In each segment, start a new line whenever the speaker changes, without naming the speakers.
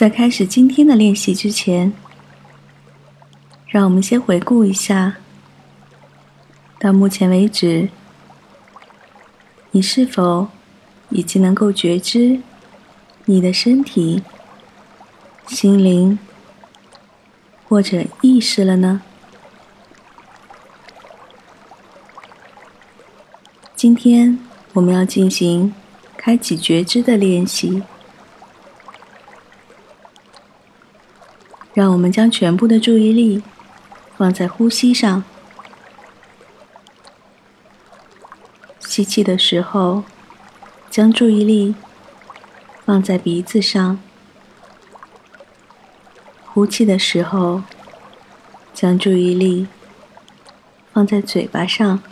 在开始今天的练习之前，让我们先回顾一下，到目前为止，你是否已经能够觉知你的身体、心灵或者意识了呢？今天我们要进行开启觉知的练习。让我们将全部的注意力放在呼吸上。吸气的时候，将注意力放在鼻子上；呼气的时候，将注意力放在嘴巴上。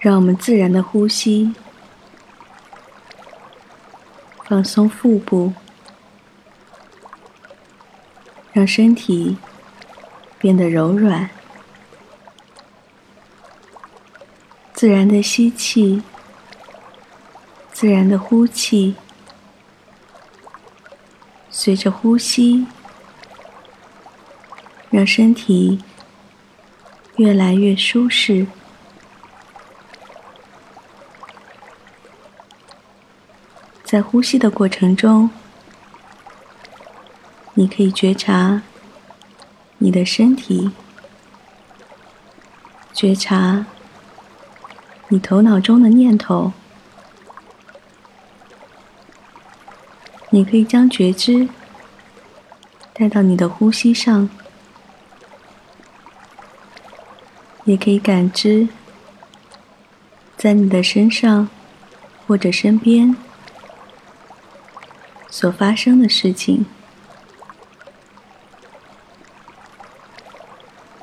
让我们自然的呼吸。放松腹部，让身体变得柔软。自然的吸气，自然的呼气，随着呼吸，让身体越来越舒适。在呼吸的过程中，你可以觉察你的身体，觉察你头脑中的念头。你可以将觉知带到你的呼吸上，也可以感知在你的身上或者身边。所发生的事情，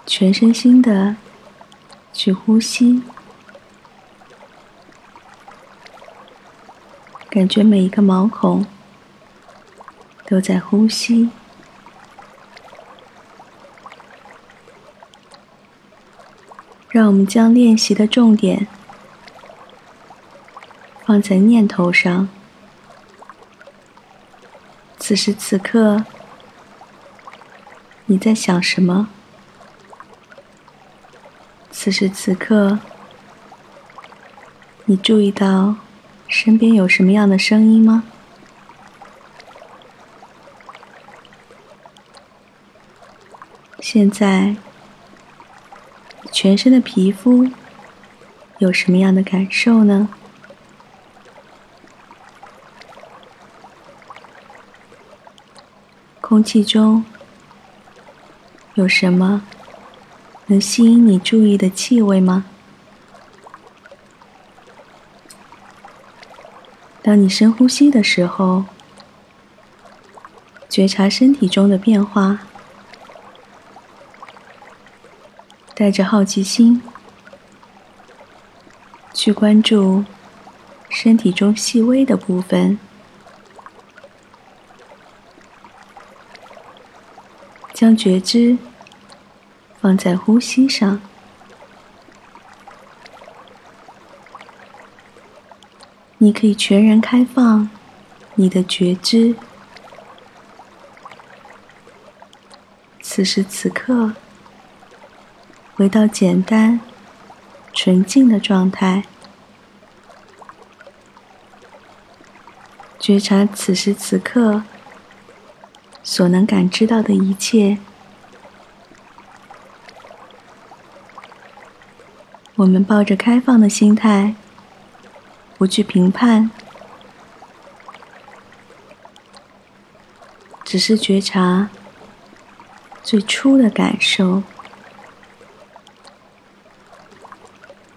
全身心的去呼吸，感觉每一个毛孔都在呼吸。让我们将练习的重点放在念头上。此时此刻，你在想什么？此时此刻，你注意到身边有什么样的声音吗？现在，全身的皮肤有什么样的感受呢？空气中有什么能吸引你注意的气味吗？当你深呼吸的时候，觉察身体中的变化，带着好奇心去关注身体中细微的部分。将觉知放在呼吸上，你可以全然开放你的觉知。此时此刻，回到简单、纯净的状态，觉察此时此刻。所能感知到的一切，我们抱着开放的心态，不去评判，只是觉察最初的感受，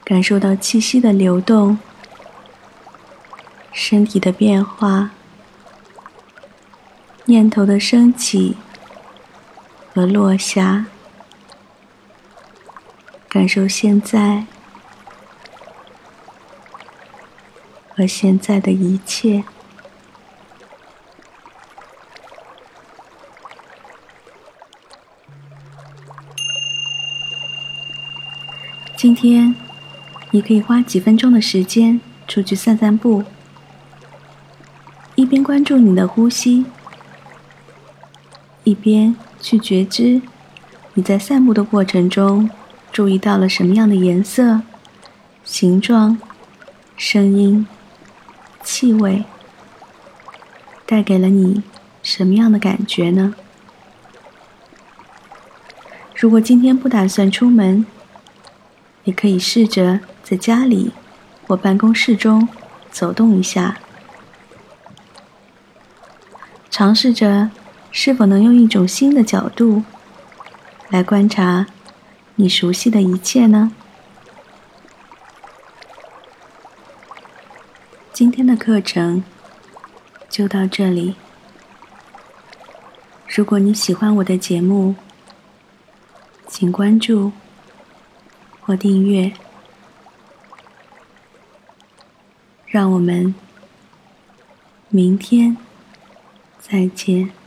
感受到气息的流动，身体的变化。念头的升起和落下，感受现在和现在的一切。今天，你可以花几分钟的时间出去散散步，一边关注你的呼吸，一边去觉知你在散步的过程中注意到了什么样的颜色、形状、声音、气味，带给了你什么样的感觉呢？如果今天不打算出门，也可以试着在家里或办公室中走动一下，尝试着是否能用一种新的角度来观察你熟悉的一切呢？今天的课程就到这里。如果你喜欢我的节目，请关注或订阅，让我们明天再见。